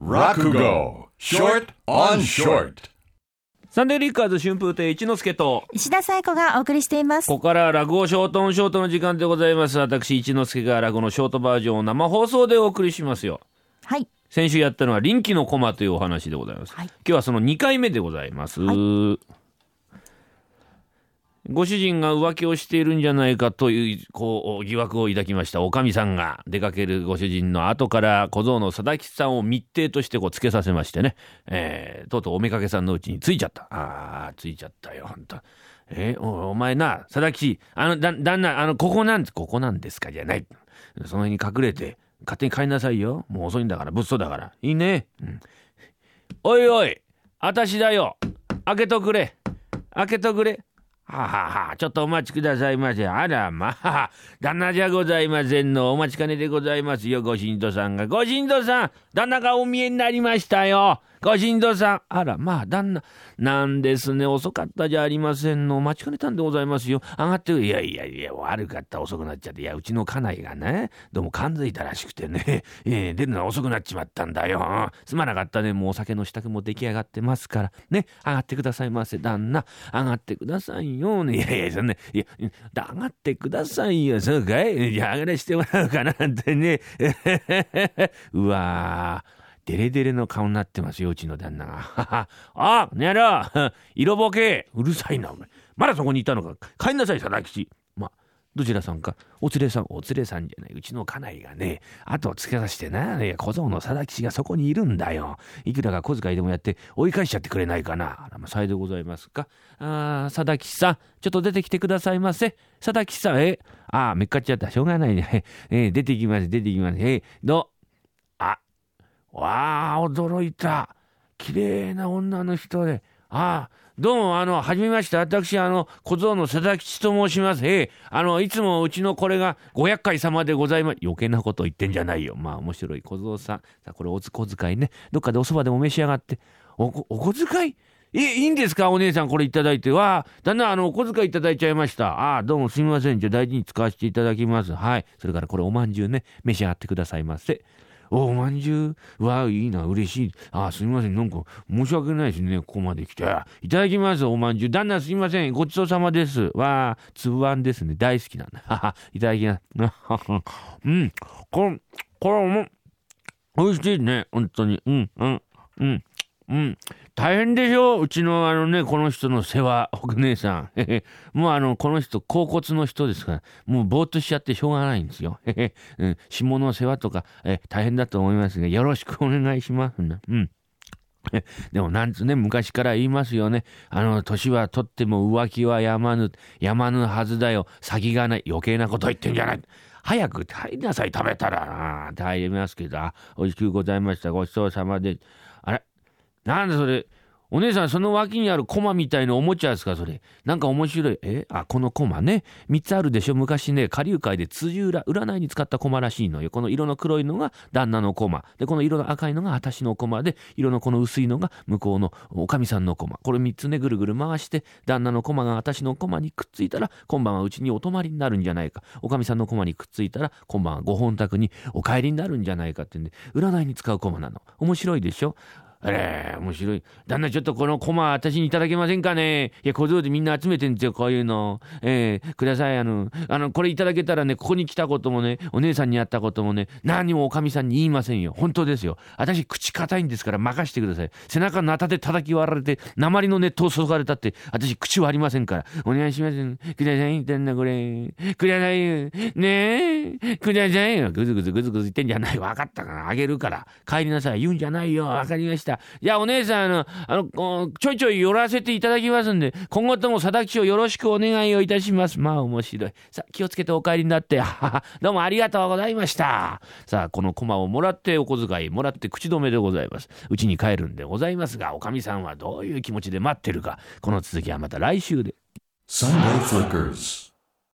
Rakugo Short on Short. サンデーリッカーズ春風亭一之輔と。石田紗友子がお送りしています。ここから落語ショートオンショートの時間でございます。私一之輔が落語のショートバージョンを生放送でお送りしますよ。はい。先週やったのは臨機の駒というお話でございます、はい。今日はその2回目でございます、ご主人が浮気をしているんじゃないかというこう疑惑を抱きましたおかみさんが出かけるご主人の後から小僧の貞吉さんを密偵としてこうつけさせましてね、えーとうとうおめかけさんのうちについちゃった。あーついちゃったよ。本当。えーおお前な貞吉あのだ旦那あのここなんここなんですかじゃない。その辺に隠れて勝手に帰りなさいよ。もう遅いんだから物騒だから。いいね、うん、おいおいあたしだよ。開けとくれ。開けとくれ。はははちょっとお待ちくださいませ。あら、まあ、旦那じゃございませんの。お待ちかねでございますよ、ご神徒さんが。ご神徒さん、旦那がお見えになりましたよ。ご神徒さん。あら、まあ、旦那、なんですね。遅かったじゃありませんの。お待ちかねたんでございますよ。上がって、いやいやいや、悪かった。遅くなっちゃって。いや、うちの家内がね、どうも感づいたらしくてね、えー出るのが遅くなっちまったんだよ。すまなかったね。もうお酒の支度も出来上がってますから。ね、上がってくださいませ、旦那。上がってくださいよ。ね、いやいや、そんな、いや、上がってくださいよ。そうかい？じゃあ上がらしてもらおうかなってね。うわー。デレデレの顔になってますよ、うちの旦那が。あ、ねやら、色ぼけ。うるさいな、お前。まだそこにいたのか。帰んなさい、貞吉。まあ、どちらさんか？お連れさん、お連れさんじゃない。うちの家内がね、後をつけさせてな。いや、小僧の貞吉がそこにいるんだよ。いくらか小遣いでもやって追い返しちゃってくれないかな。あら、ま、さようでございますか。あー、貞吉さん、ちょっと出てきてくださいませ。貞吉さん、え、あー、めっかっちゃった。しょうがないね。えー出てきます、出てきます。えーど、あ、わあ、驚いた。綺麗な女の人で。ああ、どうも、あの、はじめまして。私、あの、小僧の佐々吉と申します。ええ、あの、いつもうちのこれが五百回様でございます。余計なこと言ってんじゃないよ。まあ、面白い小僧さん。さあ、これお小遣いね。どっかでお蕎麦でも召し上がって。お、お小遣い？え、いいんですか？お姉さんこれいただいて。わあ、旦那、あの、お小遣いいただいちゃいました。ああ、どうもすみません。じゃ大事に使わせていただきます。はい。それからこれおまんじゅうね、召し上がってくださいませ。おおまんじゅう？わいいな嬉しい。あすみません。なんか申し訳ないですね。ここまで来て。いただきますおまんじゅう。旦那すみません。ごちそうさまです。わつぶあんですね。大好きなんだ。いただきます。うん。これこれおも美味しいね。本当に。うんうんうん。うん。大変でしょ？うちのあのねこの人の世話。奥姉さん。もうあのこの人甲骨の人ですから。もうぼーっとしちゃってしょうがないんですよ、うん、下の世話とかえ大変だと思いますがよろしくお願いしますねうん。でもなんつね昔から言いますよね。あの年はとっても浮気はやまぬやまぬはずだよ。先がない。余計なこと言ってんじゃない。早く入りなさい食べたら。ああ入りますけど。あ美味しくございました。ごちそうさまであれなんでそれお姉さんその脇にあるコマみたいのおもちゃですかそれ。なんか面白い。え？あこのコマね。3つあるでしょ。昔ね下流会で辻裏占いに使ったコマらしいのよ。この色の黒いのが旦那のコマでこの色の赤いのが私のコマで色のこの薄いのが向こうのおかみさんのコマこれ3つねぐるぐる回して旦那のコマが私のコマにくっついたら今晩はうちにお泊まりになるんじゃないか。おかみさんのコマにくっついたら今晩はご本宅にお帰りになるんじゃないかってんで占いに使うコマなの。面白いでしょ？あれ、面白い。旦那、ちょっとこのコマ、私にいただけませんかねいや、小僧でみんな集めてんですよ、こういうの。えー、ください。あの、あの、これいただけたらね、ここに来たこともね、お姉さんに会ったこともね、何もおかみさんに言いませんよ。本当ですよ。私、口硬いんですから任してください。背中なたで叩き割られて、鉛の熱湯を注がれたって、私、口はありませんから。お願いします。ください。旦那、これ。くださいよ。ねえ。くださいよ。ぐずぐずぐずぐず言ってんじゃない。わかったから、あげるから。帰りなさい。言うんじゃないよ。わかりました。じゃあお姉さん、あの、あの、ちょいちょい寄らせていただきますんで、今後とも佐々木をよろしくお願いをいたします。まあ面白い。さあ、気をつけてお帰りになって、どうもありがとうございました。さあ、この駒をもらってお小遣い、もらって口止めでございます。うちに帰るんでございますが、おかみさんはどういう気持ちで待ってるか、この続きはまた来週で。Sunday Flickers.